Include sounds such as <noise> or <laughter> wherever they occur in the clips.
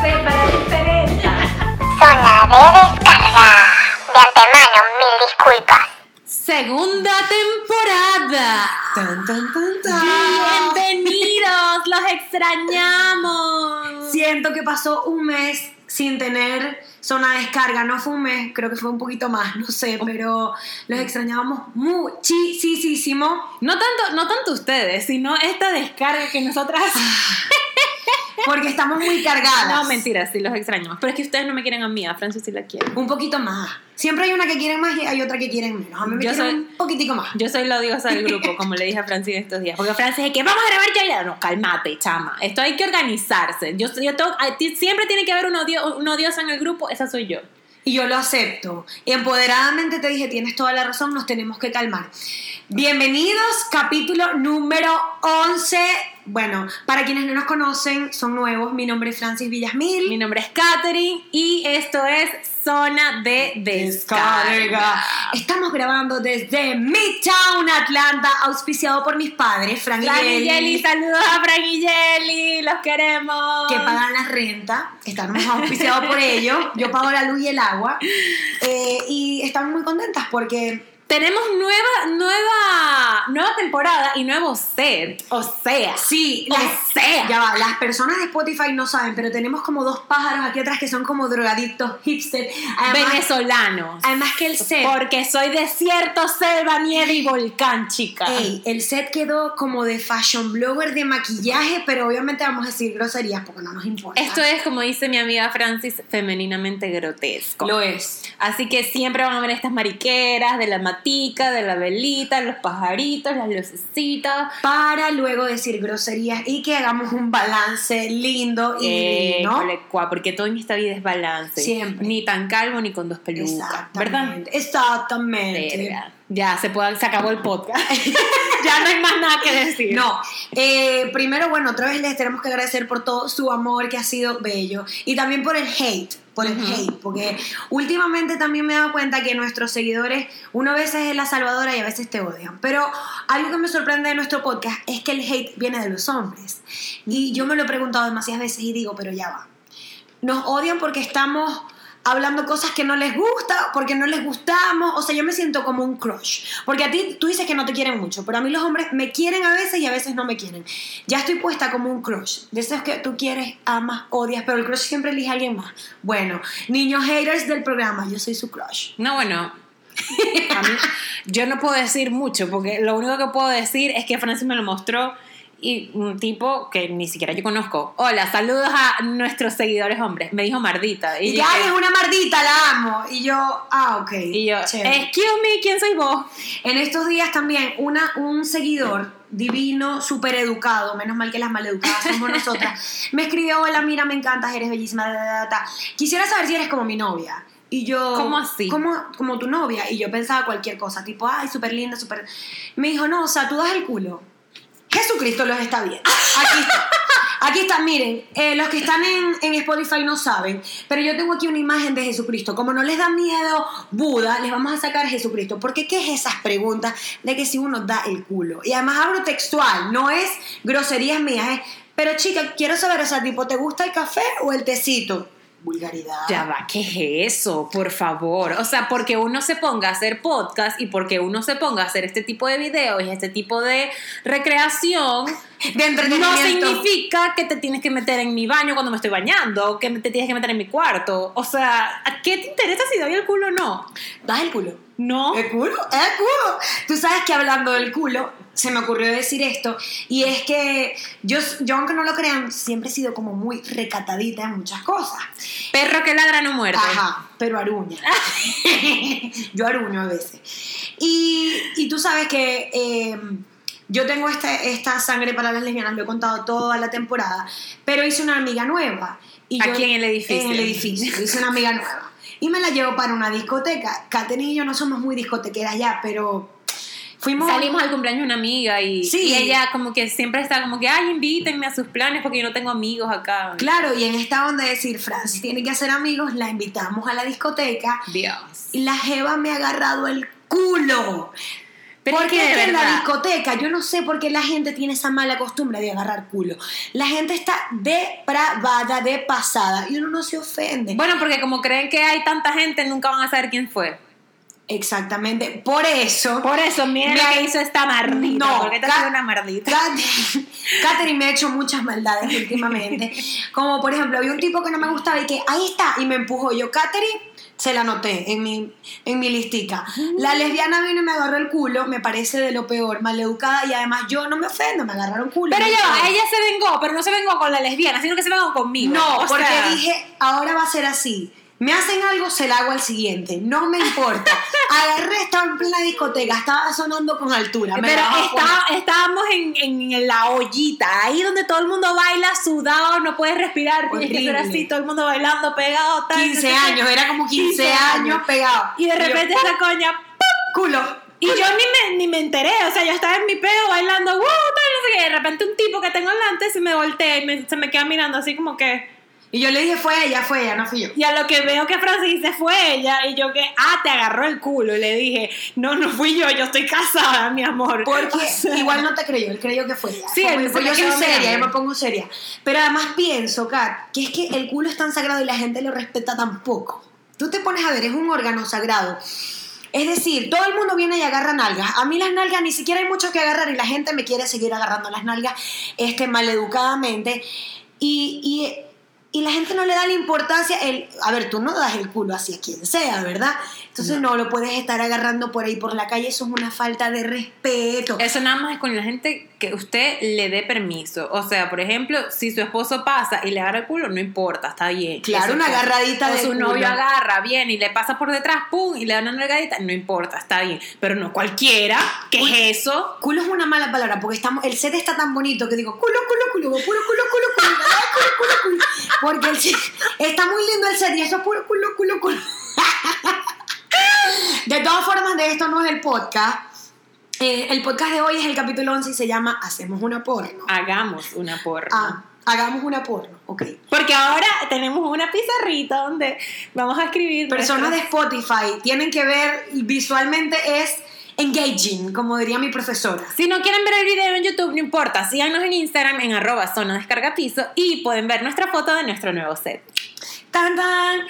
sepa la diferencia. Zona de descarga. De antemano, mil disculpas. Segunda temporada. Tan, tan, tan, tan. Bienvenidos, los extrañamos. Siento que pasó un mes sin tener zona de descarga. No fue un mes, creo que fue un poquito más, no sé, pero los extrañábamos muchísimo. No tanto, no tanto ustedes, sino esta descarga que nosotras. Porque estamos muy cargadas. no, mentira, sí los extrañamos. Pero es que ustedes no me quieren a mí, a Francis sí la quieren. Un poquito más. Siempre hay una que quieren más y hay otra que quieren menos. A mí me Yo quieren soy- un poquitico más. Yo soy la odiosa del grupo, <laughs> como le dije a Francis estos días. Porque Francis es que vamos a grabar ya. No, cálmate, chama. Esto hay que organizarse. Yo, yo tengo- siempre tiene que haber un, odio, un odioso en el grupo, esa soy yo. Y yo lo acepto. Y empoderadamente te dije, tienes toda la razón, nos tenemos que calmar. Bienvenidos, capítulo número 11. Bueno, para quienes no nos conocen, son nuevos. Mi nombre es Francis Villasmil. Mi nombre es Katherine y esto es Zona de Descarga. Estamos grabando desde Midtown, Atlanta, auspiciado por mis padres, Frank y Fran y Jelly, Jelly, saludos a Fran y Jelly, los queremos. que pagan la renta. Estamos auspiciados por ellos. Yo pago la luz y el agua. Eh, y estamos muy contentas porque Tenemos nueva, nueva, nueva temporada y nuevo set. O sea, Sí, O las, sea. ya va, las personas de Spotify no saben, pero tenemos como dos pájaros aquí atrás que son como drogadictos hipster. Además, venezolanos. además que el set, Porque soy desierto, selva, nieve y volcán, chica. ey, el set quedó como de fashion blogger de maquillaje, pero obviamente vamos a decir groserías porque no nos importa. Esto es, como dice mi amiga Francis, femeninamente grotesco. lo es. Así que siempre van a ver estas mariqueras de la matica, de la velita, los pajaritos, las lucecitas. Para luego decir groserías y que hagamos un balance lindo y Eh, ¿no? porque todo en esta vida es balance. Siempre. Ni tan calvo ni con dos pelucas. ¿Verdad? Exactamente. Exactamente. Verga. Ya, se, puede, se acabó el podcast. <laughs> ya no hay más nada que decir. No, eh, primero, bueno, otra vez les tenemos que agradecer por todo su amor que ha sido bello y también por el hate, por el hate, porque últimamente también me he dado cuenta que nuestros seguidores, uno a veces es la salvadora y a veces te odian, pero algo que me sorprende de nuestro podcast es que el hate viene de los hombres. Y yo me lo he preguntado demasiadas veces y digo, pero ya va, nos odian porque estamos hablando cosas que no les gusta, porque no les gustamos, o sea, yo me siento como un crush, porque a ti tú dices que no te quieren mucho, pero a mí los hombres me quieren a veces y a veces no me quieren. Ya estoy puesta como un crush, de esos que tú quieres, amas, odias, pero el crush siempre elige a alguien más. Bueno, niños haters del programa, yo soy su crush. No, bueno. a mí- yo no puedo decir mucho, porque lo único que puedo decir es que Francis me lo mostró y un tipo que ni siquiera yo conozco. Hola, saludos a nuestros seguidores hombres. Me dijo Mardita. Y yo, ya es una mardita, la amo. Y yo, ah, ok. y yo chévere. excuse me, ¿quién soy vos? En estos días también una, un seguidor divino, súper educado, menos mal que las maleducadas somos <laughs> nosotras, me escribió, hola, mira, me encantas, eres bellísima, da, da, da, da. quisiera saber si eres como mi novia. Y yo... ¿Cómo así? Como, como tu novia. Y yo pensaba cualquier cosa, tipo, ay, súper linda, súper... Me dijo, no, o sea, tú das el culo. Jesucristo los está viendo. Aquí está. Aquí está, miren, eh, los que están en, en Spotify no saben, pero yo tengo aquí una imagen de Jesucristo. Como no les da miedo Buda, les vamos a sacar Jesucristo. Porque ¿qué es esas preguntas de que si uno da el culo? Y además hablo textual, no es groserías mías, es, pero chica, quiero saber, o sea, tipo, ¿te gusta el café o el tecito? Vulgaridad. Ya va, ¿qué es eso? Por favor. O sea, porque uno se ponga a hacer podcast y porque uno se ponga a hacer este tipo de videos y este tipo de recreación, <laughs> De no significa que te tienes que meter en mi baño cuando me estoy bañando, que te tienes que meter en mi cuarto. O sea, ¿a qué te interesa si doy el culo o no? Das el culo. No. ¿El culo? ¿El culo? Tú sabes que hablando del culo, se me ocurrió decir esto, y es que yo, yo aunque no lo crean, siempre he sido como muy recatadita en muchas cosas. Perro que ladra no muerde. Ajá, pero aruña. <laughs> yo aruño a veces. Y, y tú sabes que eh, yo tengo este, esta sangre para las lesbianas, lo he contado toda la temporada, pero hice una amiga nueva. Y Aquí yo- en el edificio. En el edificio, hice una amiga nueva. Y me la llevo para una discoteca. Katherine y yo no somos muy discotequeras ya, pero fuimos... Salimos al cumpleaños de una amiga y, Sí. y ella como que siempre está como que, ay, invítenme a sus planes porque yo no tengo amigos acá. Claro, y en esta onda de decir, Francis tiene que hacer amigos, la invitamos a la discoteca Dios. y la jeva me ha agarrado el culo. Pero es Porque que de es que en la discoteca, yo no sé por qué la gente tiene esa mala costumbre de agarrar culo. La gente está depravada, de pasada, y uno no se ofende. Bueno, porque como creen que hay tanta gente, nunca van a saber quién fue. Exactamente. Por eso. Por eso, miren Me que hizo esta mardita. No, porque esta una mardita. Kat- <laughs> Katherine me ha hecho muchas maldades últimamente. <laughs> Como por ejemplo, había un tipo que no me gustaba y que ahí está, y me empujó. Yo, Katherine, se la anoté en mi, en mi listica. La lesbiana vino y me agarró el culo, me parece de lo peor, maleducada, y además yo no me ofendo, me agarraron culo. Pero ofendo. ella se vengó, pero no se vengó con la lesbiana, sino que se vengó conmigo. No, O porque sea, dije, ahora va a ser así. Me hacen algo, se la hago al siguiente. No me importa. <laughs> Agarré, estaba en plena discoteca, estaba sonando con altura. me Pero estábamos en, en la ollita, ahí donde todo el mundo baila sudado, no puedes respirar, tienes que ser Horrible. así, todo el mundo bailando pegado. tal, 15 no sé qué. años, era como 15, 15 años pegado. Y de repente esa coña, ¡pum! culo. Y yo ni me, ni me enteré, o sea, yo estaba en mi pedo bailando, ¡wow! Tal, no sé qué. De repente un tipo que tengo delante se me voltea y me- se me queda mirando así como que. Y yo le dije, fue ella, fue ella, no fui yo. Y a lo que veo que Francis dice fue ella, y yo que, ah, te agarró el culo. Y le dije, no, no fui yo, yo estoy casada, mi amor. Porque O sea, igual no te creyó, él creyó que fue ella. Sí, Como- él pues yo soy seria, yo me pongo seria. Pero además pienso, Kat, que es que el culo es tan sagrado y la gente lo respeta tan poco. Tú te pones a ver, es un órgano sagrado. Es decir, todo el mundo viene y agarra nalgas. A mí las nalgas ni siquiera hay mucho que agarrar y la gente me quiere seguir agarrando las nalgas este, maleducadamente. Y, y, y la gente no le da la importancia. El, a ver, tú no das el culo así a quien sea, ¿verdad? Entonces no. lo puedes estar agarrando por ahí por la calle. Eso es una falta de respeto. Eso nada más es con la gente que usted le dé permiso. O sea, por ejemplo, si su esposo pasa y le agarra el culo, no importa, está bien. Claro, Es su una agarradita o de su culo. novio agarra bien y le pasa por detrás, pum, y le da una nalgadita, no importa, está bien. Pero no cualquiera, ¿qué es eso? Culo es una mala palabra porque estamos, el set está tan bonito que digo culo, culo, culo, puro culo, culo, culo, ay, culo, culo, culo. Porque el set- está muy lindo el set y eso es puro culo, culo, culo. De todas formas, de esto no es el podcast. Eh, el podcast de hoy es el capítulo 11 y se llama Hacemos una porno. Hagamos una porra. Ah, hagamos una porno, ok. Porque ahora tenemos una pizarrita donde vamos a escribir. Personas de Spotify tienen que ver visualmente es engaging, como diría mi profesora. Si no quieren ver el video en YouTube, no importa. Síganos en Instagram en arroba zona descargapiso y pueden ver nuestra foto de nuestro nuevo set. Tan, tan.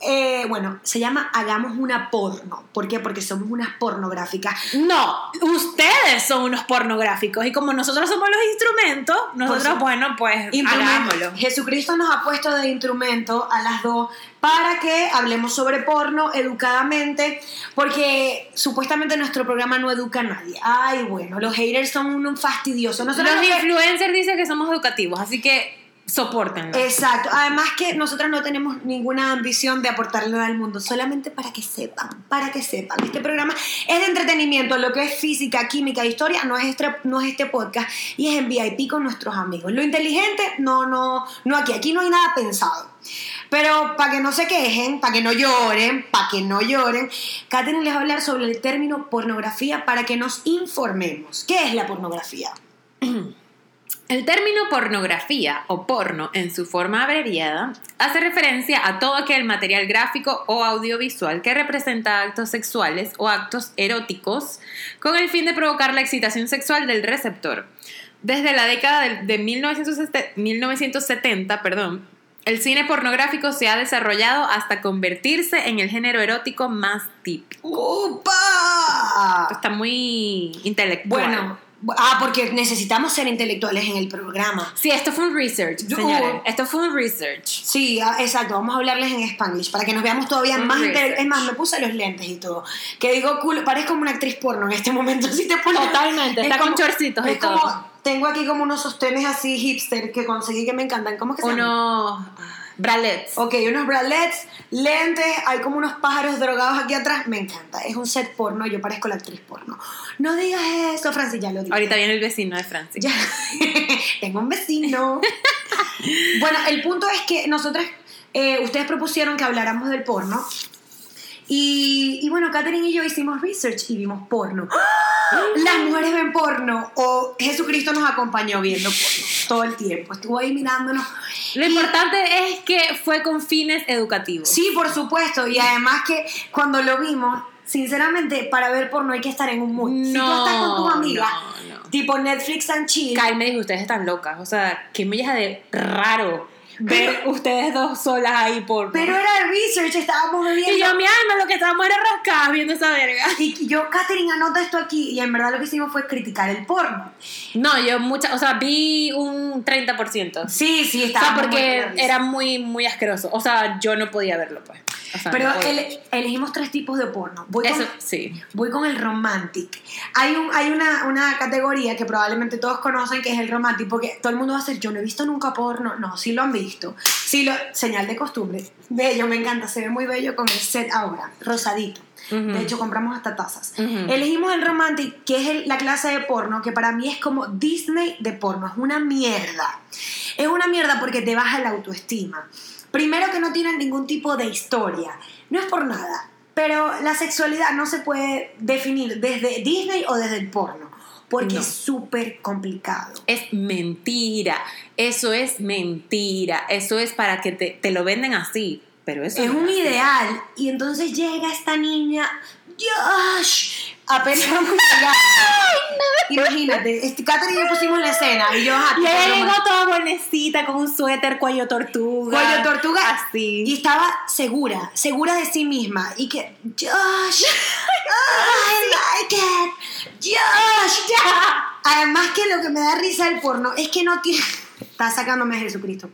Eh, bueno, se llama Hagamos una porno. ¿Por qué? Porque somos unas pornográficas. No, ustedes son unos pornográficos y como nosotros somos los instrumentos, nosotros, Pues, bueno, pues hagámoslo. Jesucristo nos ha puesto de instrumento a las dos para que hablemos sobre porno educadamente, porque supuestamente nuestro programa no educa a nadie. Ay, bueno, los haters son unos fastidiosos. Nosotros Los influencers dicen que somos educativos, así que sopórtenlo. Exacto. Además que nosotros no tenemos ninguna ambición de aportarle nada al mundo, solamente para que sepan, para que sepan. Este programa es de entretenimiento, lo que es física, química, historia, no es este, no es este podcast y es en VIP con nuestros amigos. Lo inteligente, no, no, no aquí, aquí no hay nada pensado. Pero para que no se quejen, para que no lloren, para que no lloren, Katherine les va a hablar sobre el término pornografía para que nos informemos. ¿Qué es la pornografía? <clears throat> El término pornografía o porno en su forma abreviada hace referencia a todo aquel material gráfico o audiovisual que representa actos sexuales o actos eróticos con el fin de provocar la excitación sexual del receptor. Desde la década de, de 1970, 1970, perdón, el cine pornográfico se ha desarrollado hasta convertirse en el género erótico más típico. ¡Upa! Está muy intelectual. Bueno, ah, porque necesitamos ser intelectuales en el programa. Sí, esto fue un research, señores. Esto fue un research. Sí, ah, exacto, vamos a hablarles en Spanglish para que nos veamos todavía Un más Es más, me puse los lentes y todo. Que digo, parezco como una actriz porno en este momento. <laughs> Si te pones, Totalmente, es está con chorcitos y como- todo. Tengo aquí como unos sostenes así hipster que conseguí que me encantan. ¿Cómo es que se llaman? Unos bralets. Ok, unos bralets, lentes, hay como unos pájaros drogados aquí atrás. Me encanta, es un set porno, yo parezco la actriz porno. No digas eso, Francis, ya lo dije. Ahorita viene el vecino de Francis. Ya. <laughs> Tengo un vecino. <laughs> bueno, el punto es que nosotras, eh, ustedes propusieron que habláramos del porno. Y, y bueno, Katherine y yo hicimos research y vimos porno. <gasps> Las mujeres ven porno o Jesucristo nos acompañó viendo porno todo el tiempo. Estuvo ahí mirándonos. Lo importante es que fue con fines educativos. Sí, por supuesto. Y además que cuando lo vimos, sinceramente, para ver porno hay que estar en un mood. si tú No, estás con tus amigas, no, no. tipo Netflix and chill, Kyle me dijo, ustedes están locas. O sea, qué melleja de raro ver ustedes dos solas ahí por. pero era research, estábamos bebiendo. y yo, mi alma, lo que estábamos era rascadas viendo esa verga. Y yo, Katherine, anota esto aquí. Y en verdad lo que hicimos fue criticar el porno. No, yo mucha, o sea, vi un 30%. Sí, sí, O sea, estaba porque era muy, muy asqueroso. O sea, yo no podía verlo, pues. O sea, Pero no podía. ele- elegimos tres tipos de porno. Voy Eso, con, sí. voy con el romantic. Hay, un, hay una, una categoría que probablemente todos conocen que es el romantic, porque todo el mundo va a decir, yo no he visto nunca porno. No, sí lo han visto. Sí lo, señal de costumbre. Bello, me encanta, se ve muy bello con el set ahora, rosadito. Ujú. De hecho, compramos hasta tazas. Elegimos el romantic, que es el- la clase de porno, que para mí es como Disney de porno. Es una mierda. Es una mierda porque te baja la autoestima. Primero que no tienen ningún tipo de historia. No es por nada. Pero la sexualidad no se puede definir desde Disney o desde el porno. Porque No. es súper complicado. Es mentira. Eso es mentira. Eso es para que te, te lo venden así. Pero eso es no un así. ideal. Y entonces llega esta niña, Josh, apenas <laughs> vamos a. Imagínate, este, Katherine y yo pusimos la escena y yo, ah, Y ella llegó toda buenecita con un suéter cuello tortuga. cuello tortuga Así. y estaba segura, segura de sí misma y que Josh, I like it, Josh, Además que lo que me da risa del porno es que no tiene, está sacándome a Jesucristo.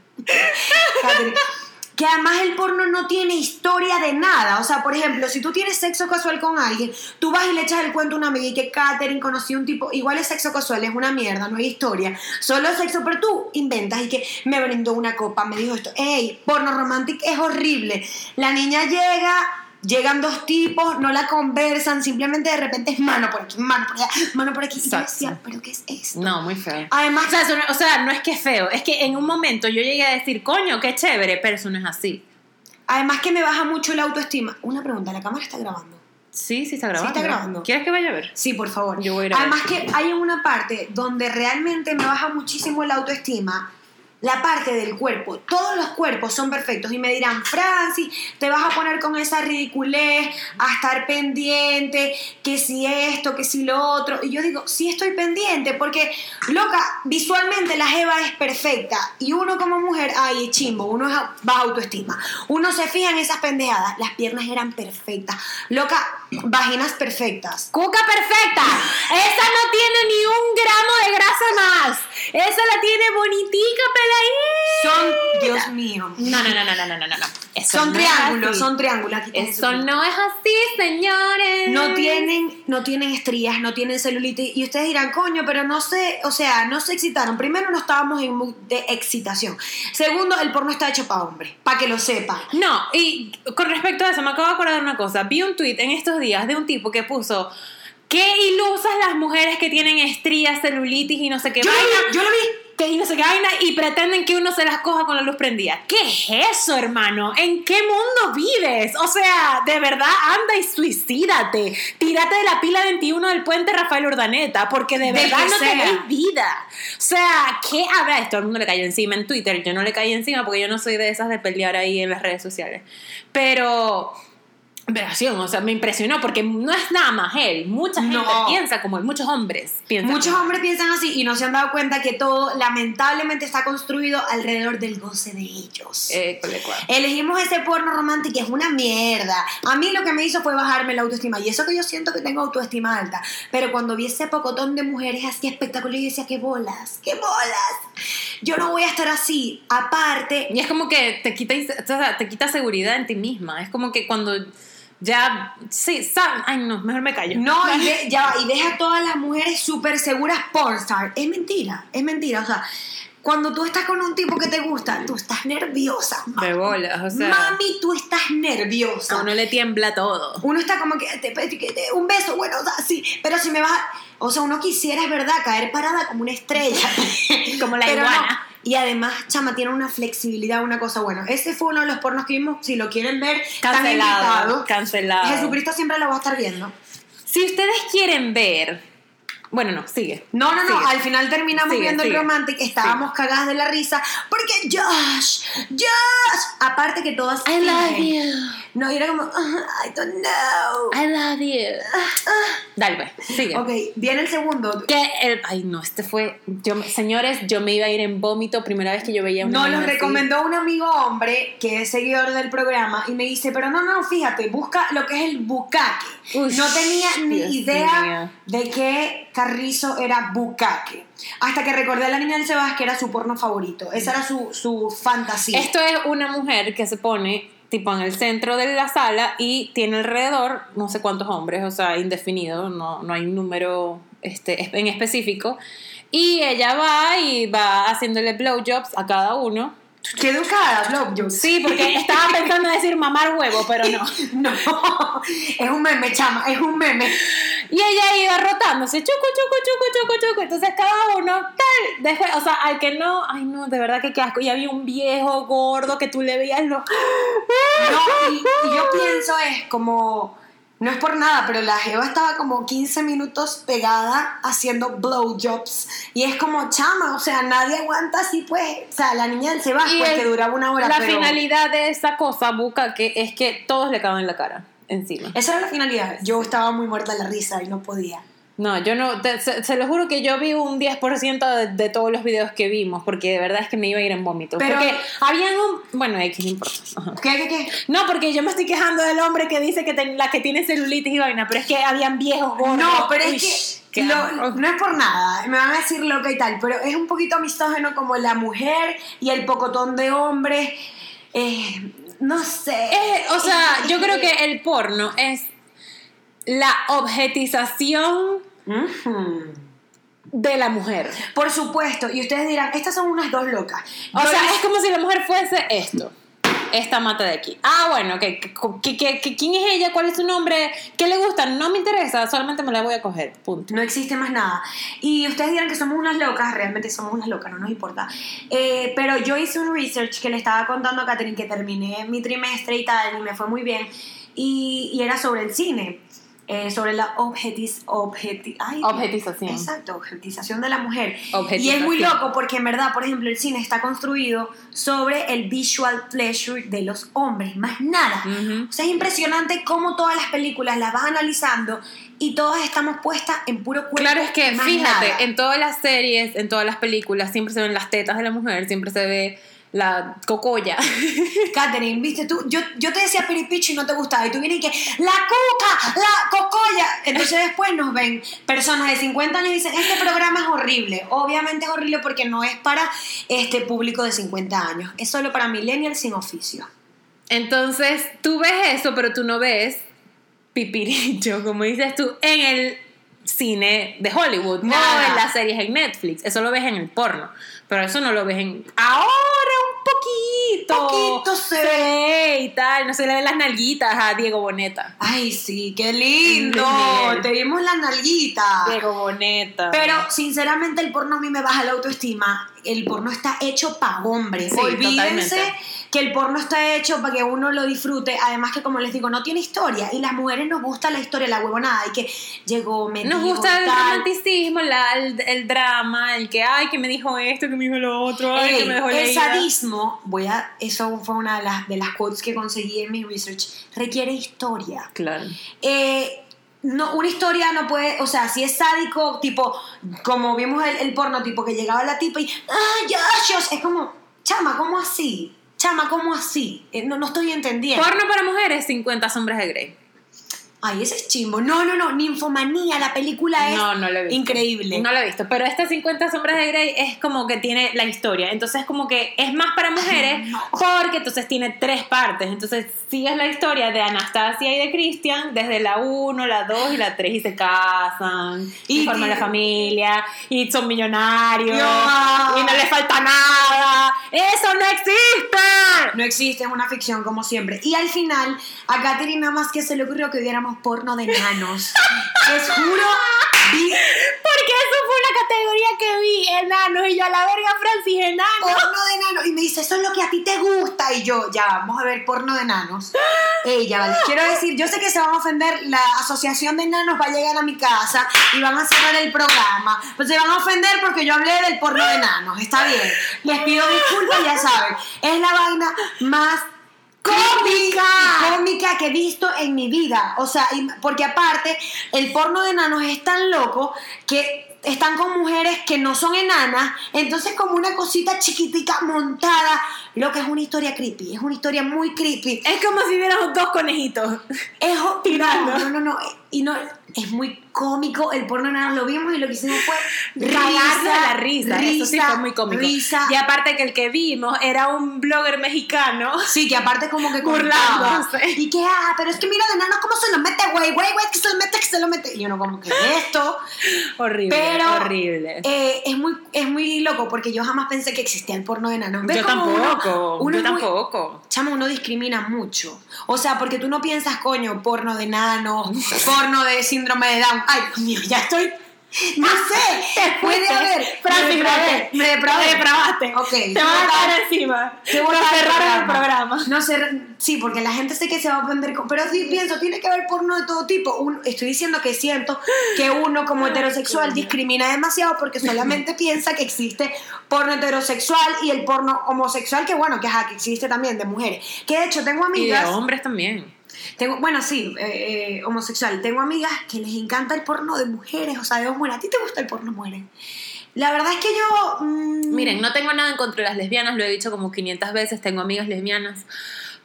Catherine. <laughs> Que además el porno no tiene historia de nada. O sea, por ejemplo, si tú tienes sexo casual con alguien, tú vas y le echas el cuento a una amiga y que Katherine conoció un tipo, igual es sexo casual, es una mierda, no hay historia. Solo sexo, pero tú inventas y que me brindó una copa, me dijo esto. ¡Ey! Porno romántico es horrible. La niña llega. Llegan dos tipos, no la conversan, simplemente de repente es mano por aquí, mano por allá, mano por aquí. Y yo decía, ¿pero qué es esto? No, muy feo. Además, O sea, eso no, o sea, no es que es feo, es que en un momento yo llegué a decir, coño, qué chévere, pero eso no es así. además que me baja mucho la autoestima. Una pregunta, ¿la cámara está grabando? Sí, sí está grabando. está grabando. ¿Quieres que vaya a ver? Sí, por favor. Yo voy a ir a Además ver. que hay una parte donde realmente me baja muchísimo la autoestima, la parte del cuerpo. Todos los cuerpos son perfectos y me dirán, Francis, te vas a poner con esa ridiculez, a estar pendiente, que si esto, que si lo otro. Y yo digo, sí estoy pendiente porque, loca, visualmente la jeva es perfecta y uno como mujer, ay, chimbo, uno es baja autoestima. Uno se fija en esas pendejadas, las piernas eran perfectas. Loca, vaginas perfectas. ¡Cuca perfecta! Esa no tiene ni un gramo de grasa más. Esa la tiene bonitica, Son, peladita. Dios mío. No, no, no, no, no, no, no, no. Eso Son no triángulos, son triángulos. Aquí Eso no es así, señores. No tienen, no tienen estrías, no tienen celulitis. Y ustedes dirán, coño, pero no sé, o sea, no se excitaron. Primero, no estábamos en mood de excitación. Segundo, el porno está hecho para hombres, para que lo sepan. No, y con respecto a eso, me acabo de acordar de una cosa. Vi un tweet en estos días de un tipo que puso. Qué ilusas las mujeres que tienen estrías, celulitis y no sé qué Yo lo vaina. vi, yo lo vi. que y no sé qué vaina y pretenden que uno se las coja con la luz prendida. ¿Qué es eso, hermano? ¿En qué mundo vives? O sea, de verdad, anda y suicídate. Tírate de la pila 21 del puente Rafael Urdaneta, porque de verdad no sea. tenéis vida. O sea, ¿qué habrá? Esto todo el mundo le cayó encima en Twitter. Yo no le caí encima porque yo no soy de esas de pelear ahí en las redes sociales. Pero. Veración, o sea, me impresionó porque no es nada más él. Mucha gente No. piensa como él, muchos hombres piensan. Muchos hombres piensan así y no se han dado cuenta que todo lamentablemente está construido alrededor del goce de ellos. Eh. Elegimos ese porno romántico es una mierda. A mí lo que me hizo fue bajarme la autoestima. Y eso que yo siento que tengo autoestima alta. Pero cuando vi ese pocotón de mujeres así espectaculares, yo decía, qué bolas, qué bolas. Yo no voy a estar así. Aparte, Y es como que te quita, o sea, te quita seguridad en ti misma. Es como que cuando ya, sí, sa- ay no, mejor me callo. no, y, ve- ya, y ves a todas las mujeres súper seguras pornstar. Es mentira, es mentira. O sea, cuando tú estás con un tipo que te gusta, tú estás nerviosa. De bolas, o sea, Mami, tú estás nerviosa. a uno le tiembla todo. Uno está como que, te- te- te- un beso, bueno, o sea, sí, pero si me vas, o sea, uno quisiera, es verdad, caer parada como una estrella. <laughs> Como la Pero iguana. no. Y además, chama, tiene una flexibilidad, una cosa, bueno, ese fue uno de los pornos que vimos, si lo quieren ver, están Cancelado, invitados. cancelado. Jesucristo siempre lo va a estar viendo. Si ustedes quieren ver, bueno, no, sigue. No, no, no, Sigue. al final terminamos Sigue, viendo sigue. el Romantic, estábamos cagadas de la risa, porque Josh, Josh, aparte que todas I love you. No, era como, "Ah, I don't know. I love you. Dale, pues, sigue. Ok, viene el segundo. Que el, ay, no, este fue. Yo, señores, yo me iba a ir en vómito. Primera vez que yo veía una. Nos lo vaina así. recomendó un amigo hombre que es seguidor del programa y me dice, pero no, no, fíjate, busca lo que es el bucaque. No tenía ni Dios idea mío. de Carrizo era bucaque. Hasta que recordé a la niña del Sebas que era su porno favorito. Esa era su, su fantasía. Esto es una mujer que se pone tipo en el centro de la sala y tiene alrededor no sé cuántos hombres, o sea, indefinido, no, no hay un número este, en específico. Y ella va y va haciéndole blowjobs a cada uno. Qué educada, blowjobs. Sí, porque estaba pensando en decir mamar huevo, pero no. <laughs> No, es un meme, chama, es un meme. Y ella iba rotándose, chucu, chucu, chucu, chucu, chucu. Entonces cada uno, tal. Después, o sea, al que no, ay no, de verdad que qué asco. Y había un viejo gordo que tú le veías los. No, y, y yo pienso es como, no es por nada, pero la Jeva estaba como 15 minutos pegada haciendo blowjobs. Y es como, chama, o sea, nadie aguanta así, pues. O sea, la niña del Sebas, Y pues, que duraba una hora. La pero finalidad de esa cosa, Buca, que es que todos le caben en la cara, encima. Esa era la finalidad. Yo estaba muy muerta de la risa y no podía. No, yo no, te- se, se lo juro que yo vi un 10% de, de todos los videos que vimos, porque de verdad es que me iba a ir en vómito. Pero- porque habían un. Bueno, X no importa. Ajá. ¿Qué, qué, qué? No, porque yo me estoy quejando del hombre que dice que ten- la que tiene celulitis y vaina, pero es que habían viejos gordos. No, pero es que lo- no es por nada, me van a decir loca y tal, pero es un poquito misógeno como la mujer y el pocotón de hombres. eh, no sé. O sea, yo creo que el porno es la objetización de la mujer. Por supuesto, y ustedes dirán, estas son unas dos locas. O Yo sea, les- es como si la mujer fuese esto. Esta mata de aquí. Ah, bueno, que, que- que- ¿quién es ella? ¿Cuál es su nombre? ¿Qué le gusta? No me interesa, solamente me la voy a coger. Punto. no existe más nada. Y ustedes dirán que somos unas locas, realmente somos unas locas, no nos importa. Eh, pero yo hice un research que le estaba contando a Katherine que terminé mi trimestre y tal, y me fue muy bien. Y, y era sobre el cine, eh, sobre la objetiz, objeti- ay, Objetización. Exacto, objetización de la mujer. Y es muy loco porque en verdad, por ejemplo, el cine está construido sobre el visual pleasure de los hombres, más nada. O sea, es impresionante cómo todas las películas las vas analizando y todas estamos puestas en puro cuerpo. Claro, es que fíjate, nada. en todas las series, en todas las películas, siempre se ven las tetas de la mujer, siempre se ve la cocoya. <laughs> Katherine, viste tú, yo, yo te decía piripicho y no te gustaba, y tú vienes y que, la cuca, la cocoya. Entonces después nos ven personas de 50 años y dicen, este programa es horrible. Obviamente es horrible porque no es para este público de 50 años, es solo para millennials sin oficio. Entonces, tú ves eso, pero tú no ves pipiricho, como dices tú, en el cine de Hollywood, no en las series en Netflix. Eso lo ves en el porno, pero eso no lo ves en... Ahora un poquito. Poquito se ve. ve y tal, no se le ven las nalguitas a Diego Boneta. Ay, sí, qué lindo. Te vimos la nalguita. Diego Boneta. Pero sinceramente el porno a mí me baja la autoestima. El porno está hecho para hombres. Sí, Olvídense totalmente. Que el porno está hecho para que uno lo disfrute. Además que como les digo, no tiene historia. Y las mujeres nos gusta la historia, la huevonada. Y que llegó, me Nos dijo, gusta el tal. romanticismo, la- el, el drama, el que, ay, que me dijo esto, que me dijo lo otro, ay, Ey, que me dejó el leída. sadismo, voy a, eso fue una de las, de las quotes que conseguí en mi research, requiere historia. Claro. Eh, no, una historia no puede, o sea, si es sádico, tipo, como vimos el, el porno, tipo que llegaba la tipa y, ¡ah, ya, Dios! Es como, chama, ¿cómo así? Chama, ¿cómo así? Eh, no, no estoy entendiendo. Porno para mujeres, 50 sombras de Grey. Ay, ese es chimbo. No, no, no, Ninfomanía, la película es No, no lo he visto. increíble. No lo he visto, pero esta 50 sombras de Grey es como que tiene la historia. Entonces, como que es más para mujeres no. porque entonces tiene tres partes. Entonces, sigues la historia de Anastasia y de Christian desde la 1, la 2 y la 3 y se casan y, Y forman la familia y son millonarios No. y no les falta nada. ¡Eso no existe! No existe, es una ficción como siempre. Y al final, a Katherine nada más que se le ocurrió que porno de enanos. Les juro, vi Porque eso fue una categoría que vi, enanos, y yo a la verga Francis, enanos. porno de enanos. Y me dice, eso es lo que a ti te gusta. Y yo, ya, vamos a ver porno de enanos. Ella, les quiero decir, yo sé que se van a ofender, la asociación de enanos va a llegar a mi casa y van a cerrar el programa. Pues se van a ofender porque yo hablé del porno de enanos. Está bien. Les pido disculpas, ya saben. Es la vaina más cómica, cómica que he visto en mi vida. O sea, porque aparte, el porno de enanos es tan loco que están con mujeres que no son enanas, entonces como una cosita chiquitica montada, lo que es una historia creepy, es una historia muy creepy. Es como si vieran dos conejitos. Es Tirando. No, no, no, no, y no, es muy cómico, el porno de enanos lo vimos y lo que hicimos fue de la risa, eso sí risa, fue muy cómico. Risa. Y aparte que el que vimos era un blogger mexicano. Sí, que aparte como que Burlándose. Y que, ah, pero es que mira de nano cómo se lo mete, güey, güey, güey, que se lo mete, que se lo mete. Y uno como que esto. Horrible, Pero horrible. eh, es, muy, es muy loco porque yo jamás pensé que existía el porno de. ¿Ves yo uno- tampoco, uno yo muy- tampoco. Chamo, uno discrimina mucho. O sea, porque tú no piensas, coño, porno de enanos, porno de síndrome de Down. Ay, Dios mío, ya estoy. No sé, puede haber. Francis, me depravaste. Ok. Te van a caer encima. Te voy a cerraron el programa. No sé, sí, porque la gente sé que se va a aprender, con- pero sí pienso, tiene que haber porno de todo tipo. Un- estoy diciendo que siento que uno como heterosexual discrimina demasiado porque solamente piensa que existe porno heterosexual y el porno homosexual, que bueno, que, ajá, que existe también de mujeres. Que de hecho tengo Y de amigas, hombres también. Tengo, bueno, sí, eh, eh, homosexual, tengo amigas que les encanta el porno de mujeres, o sea, de dos mujeres. ¿A ti te gusta el porno de mujeres? La verdad es que yo... mm, Miren, no tengo nada en contra de las lesbianas, lo he dicho como 500 veces, tengo amigas lesbianas.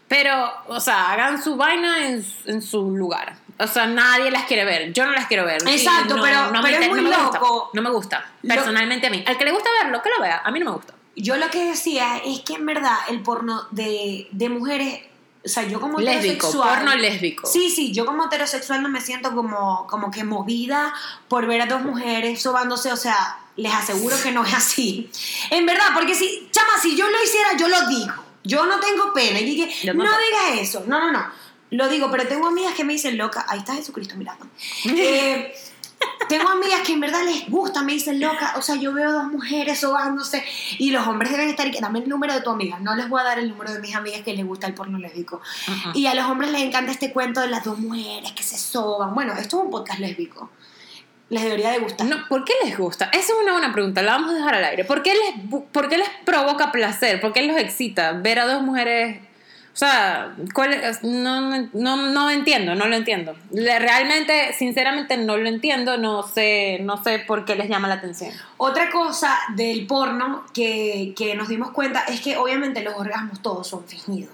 Pero, o sea, hagan su vaina en, en su lugar. O sea, nadie las quiere ver. Yo no las quiero ver. Exacto, no, pero- no me pero es inter- muy no me gusta. loco. No me gusta. Lo- Personalmente a mí. Al que le gusta verlo, que lo vea. A mí no me gusta. Yo lo que decía es que en verdad el porno de, de mujeres, o sea, yo como Lésbico, heterosexual. porno lésbico. Sí, sí, yo como heterosexual no me siento como, como que movida por ver a dos mujeres sobándose, o sea, les aseguro que no es así. En verdad, porque si, chama, si yo lo hiciera, yo lo digo. Yo no tengo pena. Y dije, no digas eso. No, no, no. Lo digo, pero tengo amigas que me dicen loca. Ahí está Jesucristo mirando. Eh, <laughs> tengo amigas que en verdad les gusta, me dicen loca. O sea, yo veo dos mujeres sobándose y los hombres deben estar. y que Dame el número de tu amiga. No les voy a dar el número de mis amigas que les gusta el porno lésbico. Ujú. Y a los hombres les encanta este cuento de las dos mujeres que se soban. Bueno, esto es un podcast lésbico. Les debería de gustar. No, ¿Por qué les gusta? Esa es una buena pregunta, la vamos a dejar al aire. ¿Por qué les, por qué les provoca placer? ¿Por qué los excita ver a dos mujeres? O sea, ¿cuál? No, no, no, entiendo, no lo entiendo. Realmente, sinceramente, no lo entiendo, no sé, no sé por qué les llama la atención. Otra cosa del porno que, que nos dimos cuenta es que obviamente los orgasmos todos son fingidos.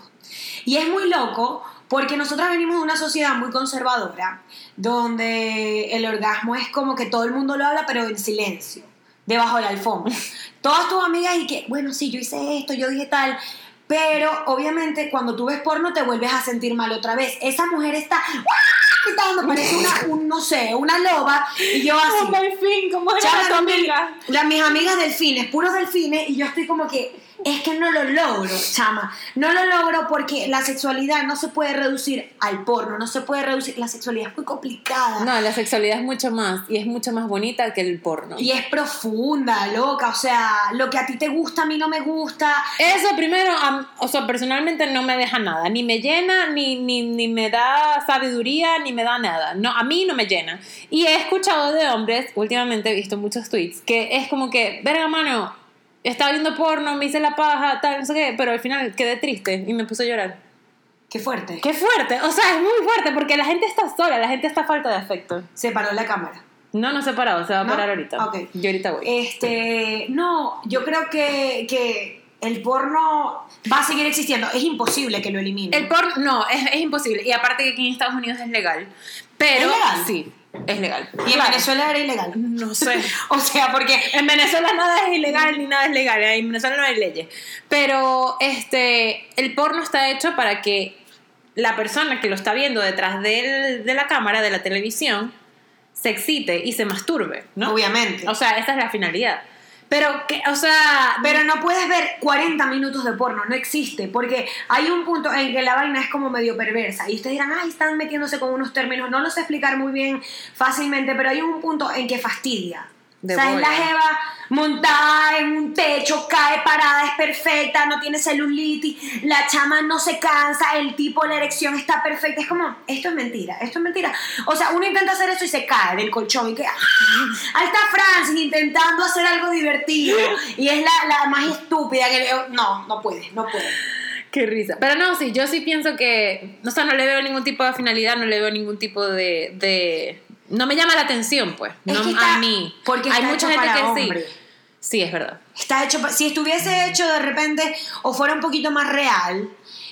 Y es muy loco porque nosotros venimos de una sociedad muy conservadora, donde el orgasmo es como que todo el mundo lo habla, pero en silencio, debajo de la alfombra. <laughs> Todas tus amigas y que, bueno, sí, yo hice esto, yo dije tal. Pero obviamente cuando tú ves porno te vuelves a sentir mal otra vez. Esa mujer está gritando, parece una, un, no sé, una loba. Y yo así. al fin, como Chama, no, mi- la- mis amigas delfines, puros delfines, y yo estoy como que, es que no lo logro, chama. No lo logro porque la sexualidad no se puede reducir al porno, no se puede reducir, la sexualidad es muy complicada. No, la sexualidad es mucho más y es mucho más bonita que el porno. Y es profunda, loca, o sea, lo que a ti te gusta, a mí no me gusta. Eso primero, o sea, personalmente no me deja nada, ni me llena, ni, ni, ni me da sabiduría, ni me da nada. No, a mí no me llena. Y he escuchado de hombres, últimamente he visto muchos tweets, que es como que, verga mano, estaba viendo porno, me hice la paja, tal, no sé qué, pero al final quedé triste y me puse a llorar. Qué fuerte. Qué fuerte, o sea, es muy fuerte porque la gente está sola, la gente está falta de afecto. Se paró la cámara. No, no se ha parado, se va a ¿No? parar ahorita. Ok. Yo ahorita voy. Este, no, yo creo que, que el porno va a seguir existiendo. Es imposible que lo eliminen. El porno, no, es, es imposible. Y aparte que aquí en Estados Unidos es legal. Pero. ¿Es legal? Sí, es legal. y en. Venezuela era ilegal. No sé. <laughs> O sea, porque En Venezuela nada es ilegal ni nada es legal. En Venezuela no hay leyes. Pero este, el porno está hecho para que la persona que lo está viendo detrás del- de la cámara, de la televisión, se excite y se masturbe, ¿no? obviamente. O sea, esa es la finalidad. Pero, que, o sea, Pero no puedes ver 40 minutos de porno, no existe, porque hay un punto en que la vaina es como medio perversa y ustedes dirán, ay, están metiéndose con unos términos, no lo sé explicar muy bien fácilmente, pero hay un punto en que fastidia. De o sea, es la jeva montada en un techo, cae parada, es perfecta, no tiene celulitis, la chama no se cansa, el tipo, la erección está perfecta. Es como, esto es mentira, esto es mentira. O sea, uno intenta hacer eso y se cae del colchón y que, ¡ah! ahí está Francis intentando hacer algo divertido y es la, la más estúpida que... No, no puede, no puede. Qué risa. Pero no, sí, yo sí pienso que, o sea, no le veo ningún tipo de finalidad, no le veo ningún tipo de, de no me llama la atención, pues, Es no que está- a mí. porque hay mucha hecho gente que hombre. sí. Sí, es verdad. Está hecho, si estuviese hecho de repente o fuera un poquito más real,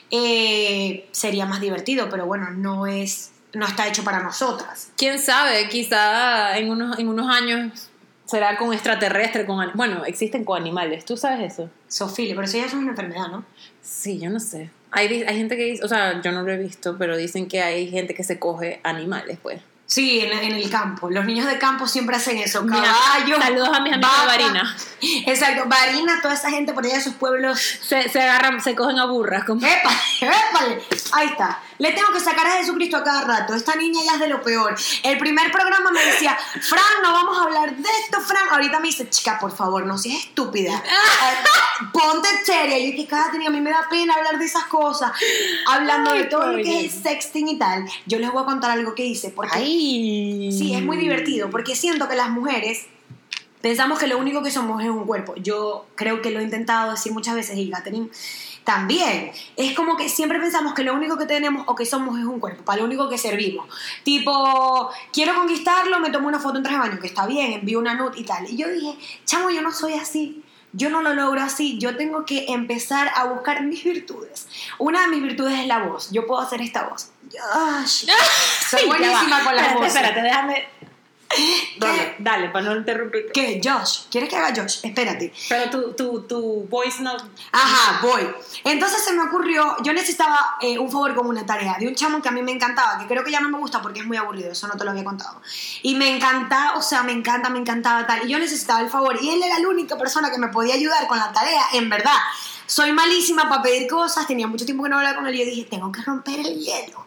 eh, sería más divertido, pero bueno, no es, no está hecho para nosotras. Quién sabe, quizá en unos, en unos años será con extraterrestre, con bueno, existen con animales, ¿tú sabes eso? Sofía, pero eso ya es una enfermedad, ¿no? Sí, yo no sé. Hay, hay gente que dice, o sea, yo no lo he visto, pero dicen que hay gente que se coge animales, pues. Sí, en, en el campo. Los niños de campo siempre hacen eso. Caballos. saludos a mis amigos de. Barina. <laughs> Exacto, Barina, toda esa gente por allá de esos pueblos. Se, se agarran, se cogen a burras. Como... ¡Épale! ¡Épale! Ahí está. Le tengo que sacar a Jesucristo a cada rato. Esta niña ya es de lo peor. El primer programa me decía, Fran, no vamos a hablar de esto, Fran. Ahorita me dice, chica, por favor, no seas estúpida. <laughs> Ponte seria. Y yo que cada tenía, a mí me da pena hablar de esas cosas. Hablando Ay, de todo lo que es el sexting y tal. Yo les voy a contar algo que hice. Porque Ay. Sí, es muy divertido porque siento que las mujeres pensamos que lo único que somos es un cuerpo. Yo creo que lo he intentado decir muchas veces y Catherine también. Es como que siempre pensamos que lo único que tenemos o que somos es un cuerpo, para lo único que servimos. Tipo, quiero conquistarlo, me tomo una foto en traje de baño, que está bien, envío una nut y tal. Y yo dije, chamo, yo no soy así. Yo no lo logro así, yo tengo que empezar a buscar mis virtudes. Una de mis virtudes es la voz. Yo puedo hacer esta voz. <laughs> Soy buenísima con espérate, voces. Espérate, déjame. Dale, dale, para no interrumpirte. ¿Qué? Josh. ¿Quieres que haga Josh? Espérate. Pero tu, tu, tu voice note. Ajá, voy. Entonces se me ocurrió, yo necesitaba eh, un favor con una tarea de un chamo que a mí me encantaba, que creo que ya no me gusta porque es muy aburrido, eso no te lo había contado. Y me encantaba, o sea, me encanta, me encantaba tal. Y yo necesitaba el favor. Y él era la única persona que me podía ayudar con la tarea, en verdad. Soy malísima para pedir cosas, tenía mucho tiempo que no hablaba con él y yo dije, tengo que romper el hielo.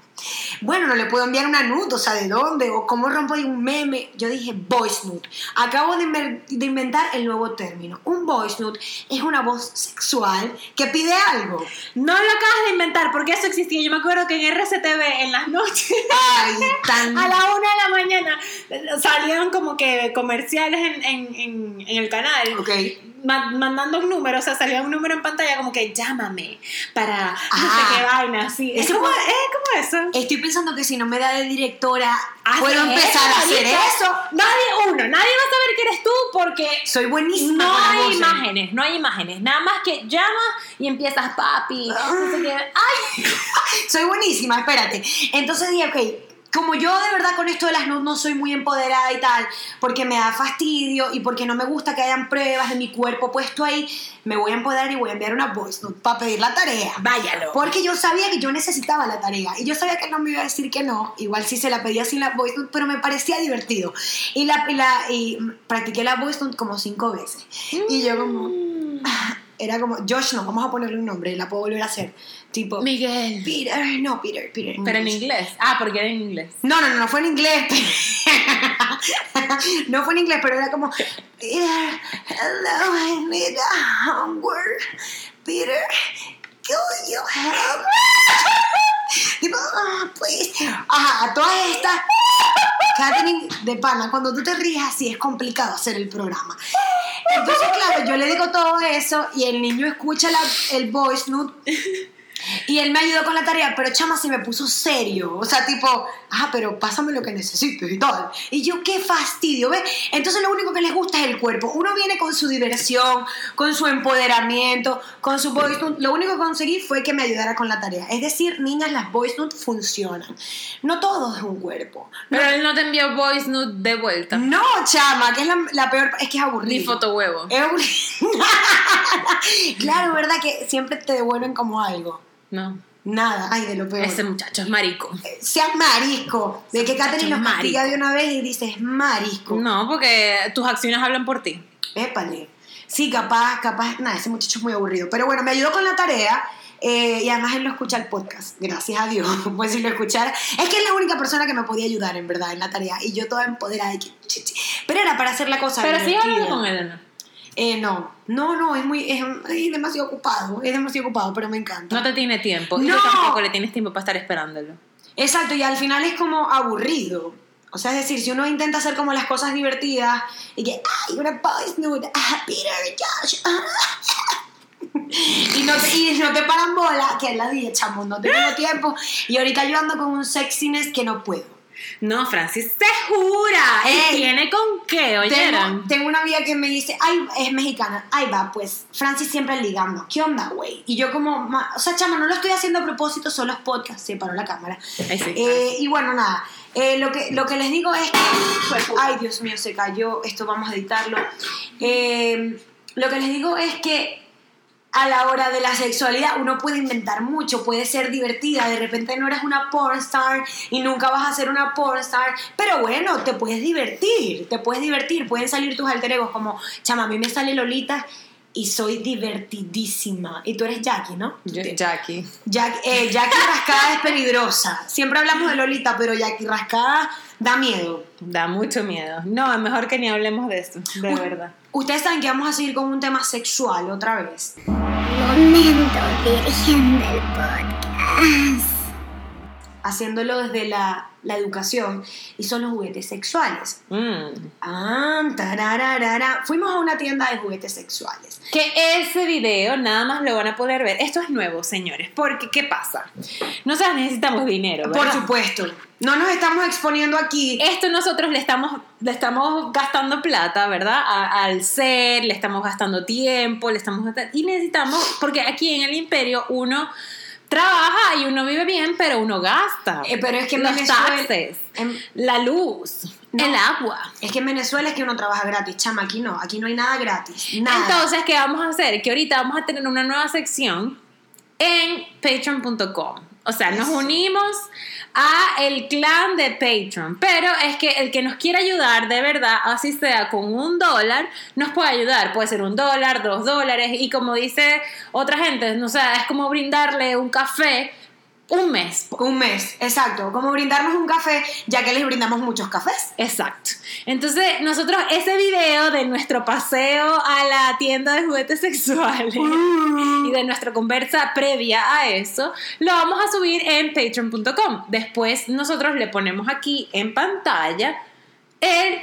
Bueno, no le puedo enviar una nude, o sea, ¿de dónde? O cómo rompo un meme. Yo dije voice note. Acabo de, inver- de inventar el nuevo término. Un voice note es una voz sexual que pide algo. No lo acabas de inventar, porque eso existía. Yo me acuerdo que en RCTV en las noches, Ay, <laughs> tan... a la una de la mañana, salían como que comerciales en, en, en, en el canal. Ok. Ma- mandando un número, o sea, salía un número en pantalla como que llámame para no Ah. sé qué vaina, así. Es como, fue- es como eso. Estoy pensando que si no me da de directora, Haces puedo empezar eso, a hacer eso. Nadie, uno, nadie va a saber que eres tú porque Soy buenísima no hay voces. imágenes, no hay imágenes. Nada más que llamas y empiezas, papi, no sé qué. Ay, <laughs> Soy buenísima, espérate. Entonces dije, ok, como yo de verdad con esto de las nudes no soy muy empoderada y tal, porque me da fastidio y porque no me gusta que hayan pruebas de mi cuerpo puesto ahí, me voy a empoderar y voy a enviar una voice note para pedir la tarea. váyalo. Porque yo sabía que yo necesitaba la tarea y yo sabía que no me iba a decir que no, igual sí se la pedía sin la voice note, pero me parecía divertido. Y, la, y, la- y practiqué la voice note como cinco veces. Y yo como, <laughs> era como, Josh no, vamos a ponerle un nombre, la puedo volver a hacer. Tipo, Miguel. Peter, no, Peter, Peter. Pero en inglés. Ah, porque era en inglés. No, no, no, no fue en inglés. <laughs> no fue en inglés, pero era como Peter, hello, I need a homework. Peter, could you help? Tipo, ah, please. Ajá, a todas estas. Catherine de pana, cuando tú te ríes así es complicado hacer el programa. Entonces, claro, yo le digo todo eso y el niño escucha el voice note y él me ayudó con la tarea, pero chama se me puso serio. O sea, tipo, ah, pero pásame lo que necesites y tal. Y yo, qué fastidio, ¿ves? Entonces lo único que les gusta es el cuerpo. Uno viene con su diversión, con su empoderamiento, con su voice note. Lo único que conseguí fue que me ayudara con la tarea. Es decir, niñas, las voice notes funcionan. No todo es un cuerpo. No, Pero él no te envió voice note de vuelta. no, chama, que es la, la peor, es que es aburrido. Ni foto huevo. Es aburrido. <laughs> claro, ¿verdad? Que siempre te devuelven como algo. No. Nada, ay, de lo peor. Ese muchacho es marico. Seas marisco. De que Catherine nos marico. de una vez y dices marisco. No, porque tus acciones hablan por ti. Épale. Sí, capaz, capaz. Nada, ese muchacho es muy aburrido. Pero bueno, me ayudó con la tarea. eh, y además él lo escucha el podcast, gracias a Dios. <laughs> Pues si lo escuchara. Es que es la única persona que me podía ayudar, en verdad, en la tarea. Y yo toda empoderada de que. Pero era para hacer la cosa. Pero sí hablando con él, ¿o ¿no? Eh, no, no, no, es muy. Es, es demasiado ocupado. Es demasiado ocupado, pero me encanta. No te tiene tiempo. Y No. tú tampoco le tienes tiempo para estar esperándolo. Exacto, y al final es como aburrido. O sea, es decir, si uno intenta hacer como las cosas divertidas y que, ay, una voice note, ah, Peter, Josh, <laughs> ah". y, no te, y no te paran bola, que es la día, chamo, no tengo tiempo. Y ahorita yo ando con un sexiness que no puedo. No, Francis se jura. Ey. ¿Y tiene con qué? ¿Oyeron? tengo una amiga que me dice, ay, es mexicana, ahí va, pues, Francis siempre ligando, ¿qué onda, güey? Y yo como, o sea, chama, no lo estoy haciendo a propósito, solo es podcast, se paró la cámara. Ay, sí. Eh, y bueno, nada, eh, lo, que, lo que les digo es que, ay, Dios mío, se cayó, esto vamos a editarlo. Eh, lo que les digo es que a la hora de la sexualidad uno puede inventar mucho, puede ser divertida, de repente no eres una pornstar y nunca vas a ser una pornstar, pero bueno, te puedes divertir, te puedes divertir, pueden salir tus alter egos como, chama, a mí me sale Lolita y soy divertidísima, y tú eres Jackie, ¿no? Yo- Jackie. Jack- eh, Jackie Rascada es peligrosa, siempre hablamos de Lolita, pero Jackie Rascada da miedo. Da mucho miedo. No, es mejor que ni hablemos de eso, de Uy. verdad. Ustedes saben que vamos a seguir con un tema sexual otra vez. Momento virgen del podcast. Haciéndolo desde la, la educación, y son los juguetes sexuales. Mm. Ah. Fuimos a una tienda de juguetes sexuales. Que ese video nada más lo van a poder ver. Esto es nuevo, señores. Porque, ¿qué pasa? Nosotros necesitamos dinero, Por ¿verdad? supuesto, no nos estamos exponiendo aquí. Esto nosotros le estamos, le estamos gastando plata, ¿verdad? A- al ser, le estamos gastando tiempo, le estamos gastando... Y necesitamos, porque aquí en el imperio uno trabaja y uno vive bien, pero uno gasta. Eh, pero es que en Los Venezuela- taxes, en- la luz, No. el agua. Es que en Venezuela es que uno trabaja gratis, chama, aquí no, aquí no hay nada gratis. Nada. Entonces, ¿qué vamos a hacer? Que ahorita vamos a tener una nueva sección en patreon.com. O sea, nos unimos a el clan de Patreon. Pero es que el que nos quiera ayudar, de verdad, así sea con un dólar, nos puede ayudar. Puede ser un dólar, dos dólares. Y como dice otra gente, no sé, es como brindarle un café un mes. un mes, exacto. Como brindarnos un café, ya que les brindamos muchos cafés. Exacto. Entonces, nosotros ese video de nuestro paseo a la tienda de juguetes sexuales y de nuestra conversa previa a eso, lo vamos a subir en patreon.com. Después nosotros le ponemos aquí en pantalla el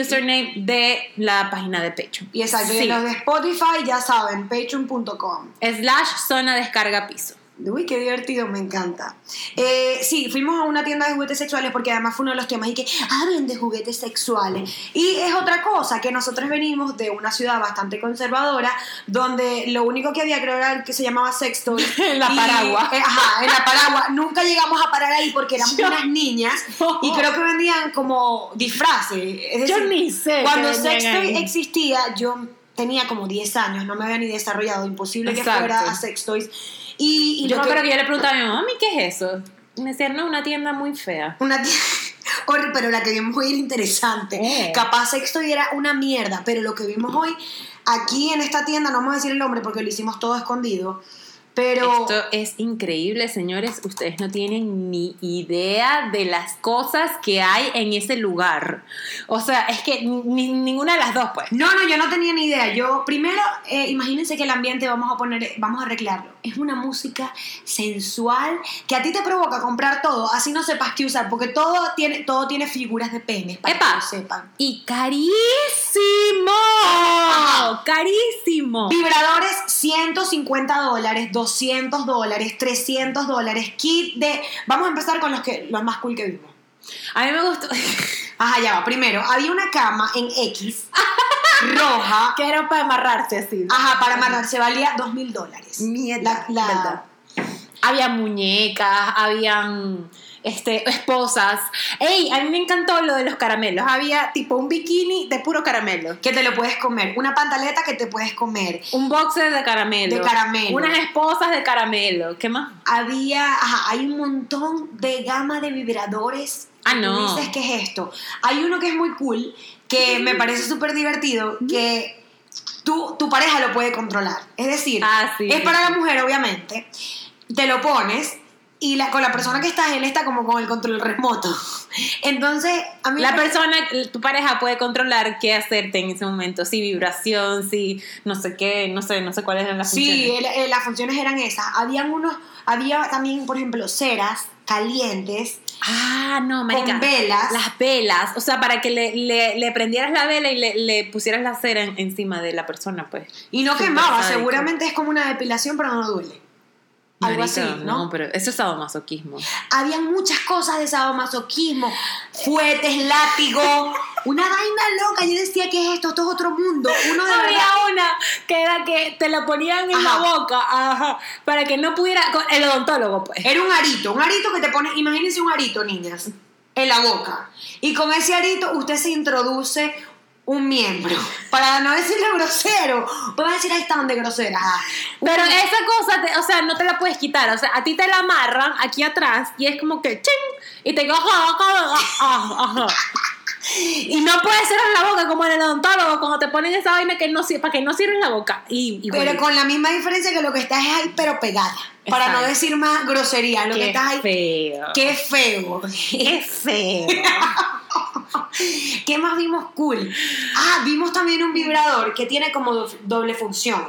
username de la página de Patreon. Y exacto, y Sí. los de Spotify ya saben, patreon.com. Slash zona descarga piso. Uy, qué divertido, me encanta. Eh, sí, fuimos a una tienda de juguetes sexuales porque además fue uno de los temas y que hablen de juguetes sexuales. Y es otra cosa, que nosotros venimos de una ciudad bastante conservadora donde lo único que había creo era el que se llamaba sexto. <laughs> En la Paragua. ajá, en la Paragua. Nunca llegamos a parar ahí porque éramos Yo- unas niñas y creo que vendían como disfraces. Es Yo decir, ni sé Cuando Sextoy existía, yo tenía como 10 años, no me había ni desarrollado, imposible que Exacto. fuera a Sextoys. Y, y Yo lo me que- yo le preguntaba a mi mamá, "Mami, ¿qué es eso? Y me decían, no, una tienda muy fea. Una <laughs> Horrible, pero la que vimos hoy era interesante. Capaz Sextoy era una mierda, pero lo que vimos hoy aquí en esta tienda, no vamos a decir el nombre porque lo hicimos todo escondido, pero Esto es increíble, señores. Ustedes no tienen ni idea de las cosas que hay en ese lugar. O sea, es que ni- ninguna de las dos, pues. no, no, yo no tenía ni idea. Yo primero, eh, imagínense que el ambiente vamos a poner, vamos a arreglarlo. Es una música sensual que a ti te provoca comprar todo, así no sepas qué usar, porque todo tiene, todo tiene figuras de penes para ¡Epa! que lo sepan. Y carísimo. Carísimo. Vibradores 150 dólares, 200 dólares, 300 dólares, kit de... Vamos a empezar con los, que, los más cool que vimos. A mí me gustó. Ajá, ya va. Primero, había una cama en X, <laughs> roja. que era para amarrarse así. Ajá, para amarrarse valía 2 mil dólares. Mierda, La-. Había muñecas, habían este, esposas. ¡Ey! A mí me encantó lo de los caramelos. Había tipo un bikini de puro caramelo. Que te lo puedes comer. Una pantaleta que te puedes comer. Un boxer de caramelo. De caramelo. Unas esposas de caramelo. ¿Qué más? Había, ajá, hay un montón de gama de vibradores. Ah, Tú no. dices, ¿qué es esto? Hay uno que es muy cool, que me parece súper divertido, que tú, tu pareja lo puede controlar. Es decir, Ah, sí, es para la mujer, obviamente. Te lo pones y la, con la persona que está, él está como con el control remoto. <laughs> Entonces, a mí La persona, tu pareja puede controlar qué hacerte en ese momento, si vibración, si no sé qué, no sé, no sé cuáles eran las Sí, funciones. el- el- las funciones eran esas. Habían unos, había también, por ejemplo, ceras calientes Ah, no, marica. con velas. Las velas, o sea, para que le, le, le prendieras la vela y le, le pusieras la cera en- encima de la persona, pues. Y no quemaba, sádico. seguramente es como una depilación, pero no duele. Algo así, ¿no? pero eso es sadomasoquismo. Habían muchas cosas de sadomasoquismo, fuetes, látigo, una vaina loca. Yo decía, ¿qué es esto? Esto es otro mundo. Uno de Había verdad. una que era que te la ponían en Ajá. la boca, ajá, para que no pudiera, el odontólogo, pues. Era un arito, un arito que te pone, imagínense un arito, niñas, en la boca. Y con ese arito usted se introduce un miembro. Para no decirle grosero. Vamos a decir, ahí están de groseras. ah. Pero esa cosa, te- o sea, no te la puedes quitar. O sea, a ti te la amarran aquí atrás y es como que ching y te ajá. Y no puedes cerrar la boca como en el odontólogo cuando te ponen esa vaina que no para que no cierres la boca. Y, y Pero bueno, con la misma diferencia que lo que estás es ahí, pero pegada. Para no decir más grosería. Lo que estás ahí. feo. Qué feo. Qué feo. <laughs> <laughs> ¿Qué más vimos cool? Ah, vimos también un vibrador que tiene como do- doble función.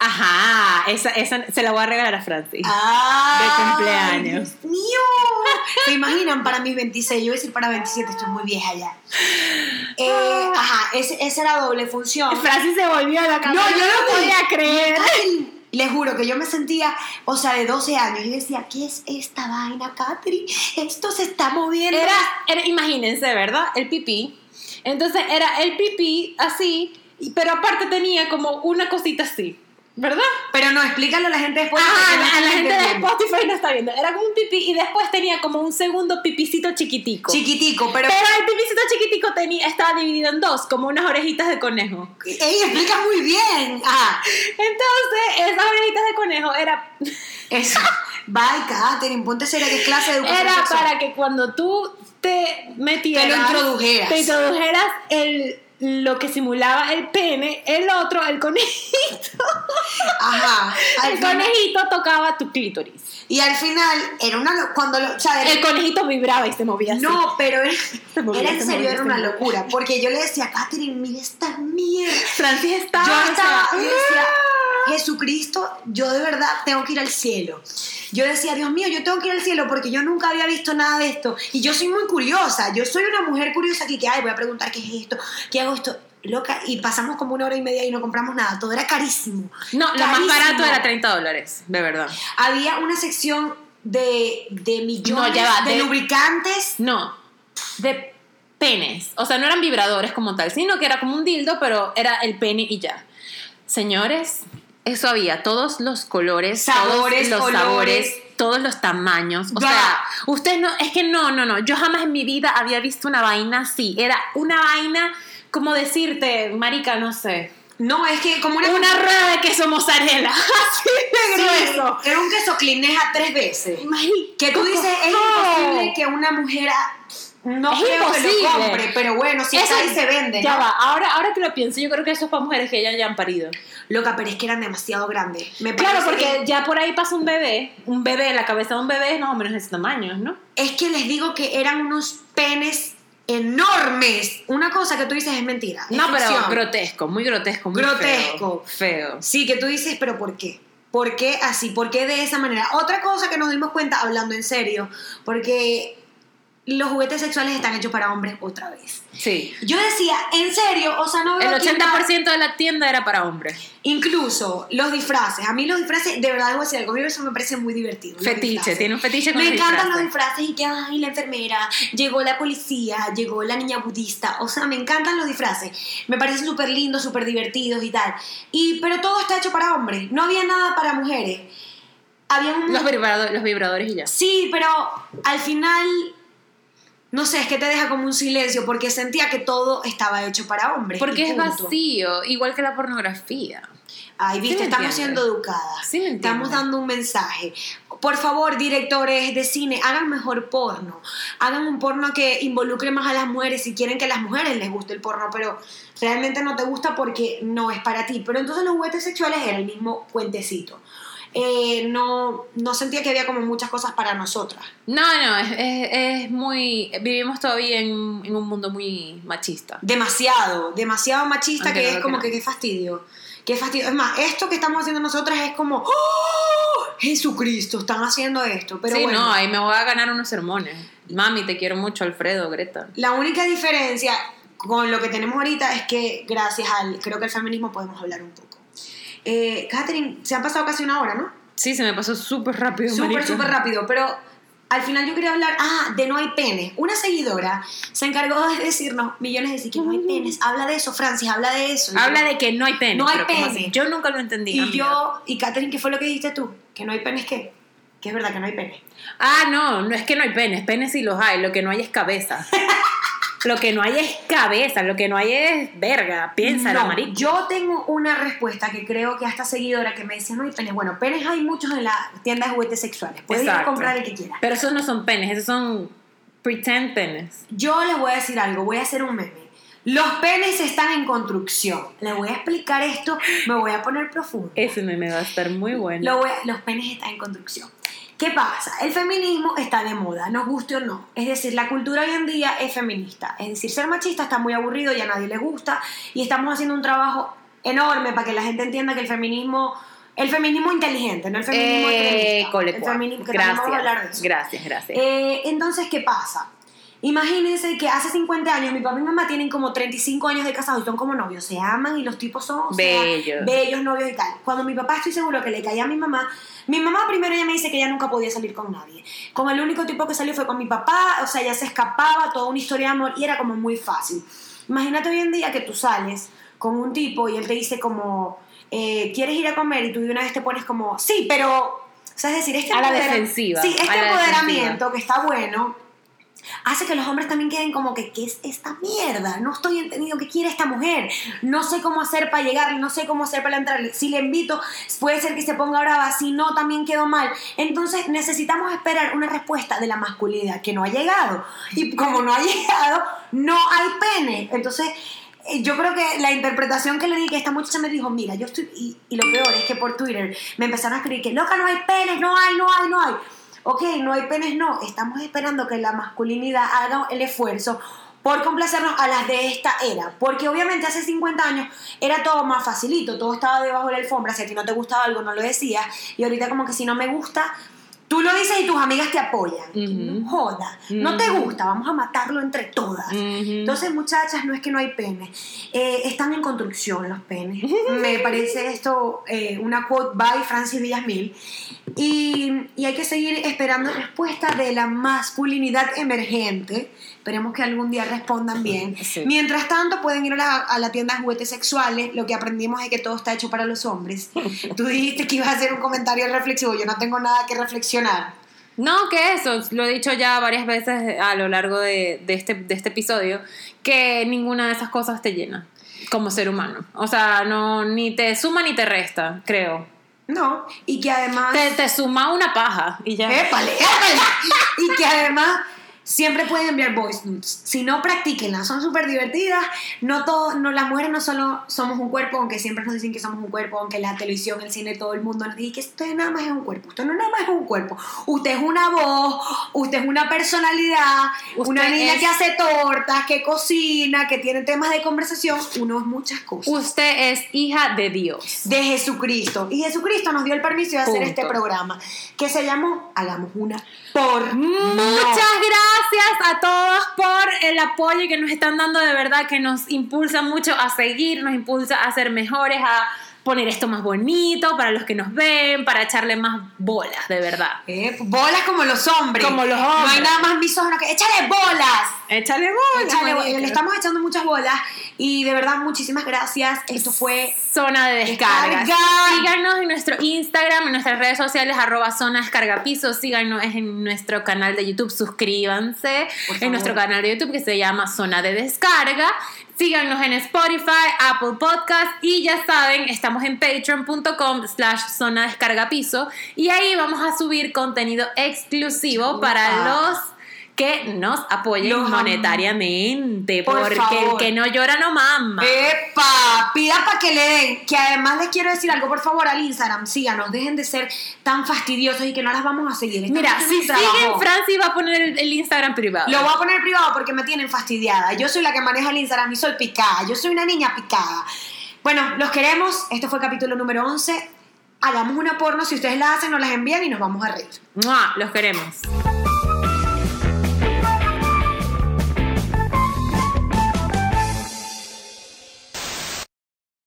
Ajá, esa, esa se la voy a regalar a Francis. Ah, De cumpleaños. Dios mío. ¿Se imaginan para mis 26? Yo voy a decir para 27, estoy muy vieja ya. Eh, ajá, ese, ese era doble función. Francis se volvió a la cama. No, yo no podía creer. Ay, Les juro que yo me sentía, o sea, de 12 años. Y decía, ¿qué es esta vaina, Catherine? Esto se está moviendo. Era, era- imagínense, ¿verdad? El pipí. Entonces era el pipí así, pero aparte tenía como una cosita así, ¿verdad? Pero no, explícale a la gente después. Ah, a la, están gente está viendo. Era como un pipí y después tenía como un segundo pipicito chiquitico. Chiquitico, pero. pero el pipicito chiquitico tenía, estaba dividido en dos, como unas orejitas de conejo. Ella explica muy bien. Ah, Entonces, esas orejitas de conejo era, eso. Bye, Catherine, ponte seria, que clase de educación era sexual? para que cuando tú te metieras... Te lo introdujeras. Te introdujeras el, lo que simulaba el pene, el otro, el conejito. Ajá. <laughs> El final- conejito tocaba tu clítoris. y al final, era una. Cuando lo. O sea, era- El conejito vibraba y se movía así. No, pero era, <laughs> Se movía, era en se serio, movía, era una locura. Porque yo le decía, Catherine, mira esta mierda. Francis estaba... Yo estaba, sea, yo decía. Jesucristo, yo de verdad tengo que ir al cielo. Yo decía, Dios mío, yo tengo que ir al cielo porque yo nunca había visto nada de esto. Y yo soy muy curiosa, yo soy una mujer curiosa que, que ay, voy a preguntar qué es esto, qué hago esto. Loca, y pasamos como una hora y media y no compramos nada, todo era carísimo. No, lo más Carísimo. barato era 30 dólares, de verdad. Había una sección de, de millones No, ya va, de, de- lubricantes. No, de penes. O sea, no eran vibradores como tal, sino que era como un dildo, pero era el pene y ya. Señores, eso había todos los colores, Sabores, todos los olores. sabores, todos los tamaños. O sea, usted no, es que no, no, no. Yo jamás en mi vida había visto una vaina así. Era una vaina, como decirte, marica, no sé. No, es que como una... Una rueda de queso mozzarella. <laughs> Así de Sí, grueso. era un queso clineja tres veces. Marica, Que tú dices, es imposible que una mujer no Es creo que imposible. lo compre, pero bueno, si está ahí se vende, Ya ¿no? va, ahora, ahora que lo pienso, yo creo que eso es para mujeres que ya hayan parido. Loca, pero es que eran demasiado grandes. Me Claro, porque que- ya por ahí pasa un bebé, un bebé, la cabeza de un bebé es más o menos de ese tamaño, ¿no? es que les digo que eran unos penes enormes. Una cosa que tú dices es mentira. es No, pero ficción. grotesco, muy grotesco, muy Grotesco. Feo. feo. Sí, que tú dices, pero ¿por qué? ¿Por qué así? ¿Por qué de esa manera? Otra cosa que nos dimos cuenta, hablando en serio, porque los juguetes sexuales están hechos para hombres otra vez. Sí. Yo decía, en serio, o sea, no veo El aquí nada- 80% de la tienda era para hombres. Incluso los disfraces. A mí los disfraces, de verdad, debo decir algo, a mí eso me parece muy divertido. Fetiche, tiene un fetiche con Me los encantan los disfraces. y que, ay, la enfermera, llegó la policía, llegó la niña budista. O sea, me encantan los disfraces. Me parecen súper lindos, súper divertidos y tal. Y, pero todo está hecho para hombres. No había nada para mujeres. Había un... Los, vibrado- los vibradores y ya. Sí, pero al final, no sé, es que te deja como un silencio porque sentía que todo estaba hecho para hombres. Porque es vacío, igual que la pornografía. Ay, viste, Sí estamos siendo educadas. Sí me estamos dando un mensaje. Por favor, directores de cine, hagan mejor porno. Hagan un porno que involucre más a las mujeres si quieren que a las mujeres les guste el porno, pero realmente no te gusta porque no es para ti. Pero entonces los juguetes sexuales era el mismo puentecito. Eh, no, no sentía que había como muchas cosas para nosotras. No, no, es, es, es muy. Vivimos todavía en, en, un mundo muy machista. Demasiado, demasiado machista Aunque que no es como que crean. qué fastidio. Qué fastidio. Es más, esto que estamos haciendo nosotras es como, ¡Oh! Jesucristo, están haciendo esto. Pero sí, bueno, no, ahí me voy a ganar unos sermones. Mami, te quiero mucho, Alfredo, Greta. la única diferencia con lo que tenemos ahorita es que gracias al, creo que el feminismo podemos hablar un poco. Eh, Catherine, se han pasado casi una hora, ¿no? Sí, se me pasó súper rápido. Súper, súper rápido, pero al final yo quería hablar, ah, de no hay pene. Una seguidora se encargó de decirnos millones de veces que no hay penes. Habla de eso, Francis, habla de eso. Habla yo- de que no hay pene. No hay pero ¿cómo pene. así? Yo nunca lo entendí. Y amiga. yo, y Catherine, ¿qué fue lo que dijiste tú? Que no hay penes, ¿qué? Que es verdad que no hay pene. Ah, no, no es que no hay penes. Penes sí los hay. Lo que no hay es cabeza. <laughs> lo que no hay es cabeza. Lo que no hay es verga. Piénsala, No, marico. Yo tengo una respuesta que creo que a esta seguidora que me dice no hay penes. Bueno, penes hay muchos en la tienda de juguetes sexuales. Puedes ir a comprar el que quieras. Pero esos no son penes. Esos son pretend penes. Yo les voy a decir algo, voy a hacer un meme. Los penes están en construcción. Les voy a explicar esto, me voy a poner profundo. Ese meme va a estar muy bueno. Lo voy a- los penes están en construcción. ¿Qué pasa? El feminismo está de moda, nos guste o no. Es decir, la cultura hoy en día es feminista. Es decir, ser machista está muy aburrido y a nadie le gusta. Y estamos haciendo un trabajo enorme para que la gente entienda que el feminismo, el feminismo inteligente, no el feminismo Eh, extremista. El feminismo, que también vamos a hablar de Gracias. eso. Gracias, gracias. Eh, entonces, ¿qué pasa? Imagínense que hace 50 años mi papá y mi mamá tienen como 35 años de casados y son como novios, se aman y los tipos son o sea, Bellos. bellos novios y tal. Cuando mi papá estoy seguro que le caía a mi mamá, mi mamá primero ella me dice que ella nunca podía salir con nadie. Con el único tipo que salió fue con mi papá, o sea, ella se escapaba, toda una historia de amor y era como muy fácil. Imagínate hoy en día que tú sales con un tipo y él te dice como, eh, ¿quieres ir a comer? Y tú de una vez te pones como, sí, pero, o sea, es decir, este A la defensiva, Sí, este a la empoderamiento que está bueno hace que los hombres también queden como que, ¿qué es esta mierda? No estoy entendiendo qué quiere esta mujer. No sé cómo hacer para llegar, no sé cómo hacer para entrarle. Si le invito, puede ser que se ponga brava, si no, también quedó mal. Entonces necesitamos esperar una respuesta de la masculinidad que no ha llegado. Y como no ha <laughs> llegado, no hay pene. Entonces... eh, Yo creo que la interpretación que le di, que esta muchacha me dijo, mira, yo estoy, y, y lo peor es que por Twitter me empezaron a escribir que, loca, no hay penes, no hay, no hay, no hay. Ok, no hay penes, no. Estamos esperando que la masculinidad haga el esfuerzo por complacernos a las de esta era. Porque obviamente hace 50 años era todo más facilito, todo estaba debajo de la alfombra. Si a ti no te gustaba algo, no lo decías. Y ahorita, como que si no me gusta, tú lo dices y tus amigas te apoyan. No joda, no te gusta, vamos a matarlo entre todas. Entonces, muchachas, no es que no hay penes, eh, están en construcción los penes. <laughs> Me parece esto eh, una quote by Francis Villasmil. Y, y hay que seguir esperando respuesta de la masculinidad emergente. Esperemos que algún día respondan bien. Sí. Mientras tanto, pueden ir a la, a la tienda de juguetes sexuales. Lo que aprendimos es que todo está hecho para los hombres. <laughs> Tú dijiste que ibas a hacer un comentario reflexivo. Yo no tengo nada que reflexionar. No, que eso, lo he dicho ya varias veces a lo largo de, de este, de este episodio, que ninguna de esas cosas te llena como ser humano. O sea, no, ni te suma ni te resta, creo. No, y que además... Te, te suma una paja y ya. ¡Épale, épale! <laughs> Y que además siempre pueden enviar voice notes. Si no, practíquenlas. Son súper divertidas. No todos, no, las mujeres no solo somos un cuerpo, aunque siempre nos dicen que somos un cuerpo, aunque la televisión, el cine, todo el mundo nos dice que usted nada más es un cuerpo. Usted no nada más es un cuerpo. Usted es una voz, usted es una personalidad, Usted una niña es- que hace tortas, que cocina, que tiene temas de conversación. Uno es muchas cosas. Usted es hija de Dios. de Jesucristo. Y Jesucristo nos dio el permiso de hacer Punto. este programa, que se llamó Hagamos una por Muchas gracias a todos por el apoyo que nos están dando. De verdad, que nos impulsa mucho a seguir, nos impulsa a ser mejores, a poner esto más bonito para los que nos ven, para echarle más bolas, de verdad. Eh, bolas como los hombres. Como los No hay hombres. nada más misógino que échale bolas. Échale bolas. Échale bolas. Le estamos echando muchas bolas y de verdad muchísimas gracias. Esto fue Zona de descarga. Descarga. Síganos en nuestro Instagram, en nuestras redes sociales, arroba zona descarga piso. Síganos en nuestro canal de YouTube. Suscríbanse en nuestro canal de YouTube que se llama Zona de Descarga. Síganos en Spotify, Apple Podcast y ya saben, estamos en patreon.com slash zona descarga piso. Y ahí vamos a subir contenido exclusivo para los que nos apoyen Los monetariamente. Por porque favor. el que no llora no mama. ¡Epa! Pida para que le den. Que además les quiero decir algo, por favor, al Instagram. Síganos, dejen de ser tan fastidiosos y que no las vamos a seguir. Estamos Mira, si siguen, Francis va a poner el, el Instagram privado. Lo voy a poner privado porque me tienen fastidiada. Yo soy la que maneja el Instagram y soy picada. Yo soy una niña picada. Bueno, los queremos. Este fue el capítulo número 11. Hagamos una porno. Si ustedes la hacen, nos las envían y nos vamos a reír. ¡Mua! Los queremos.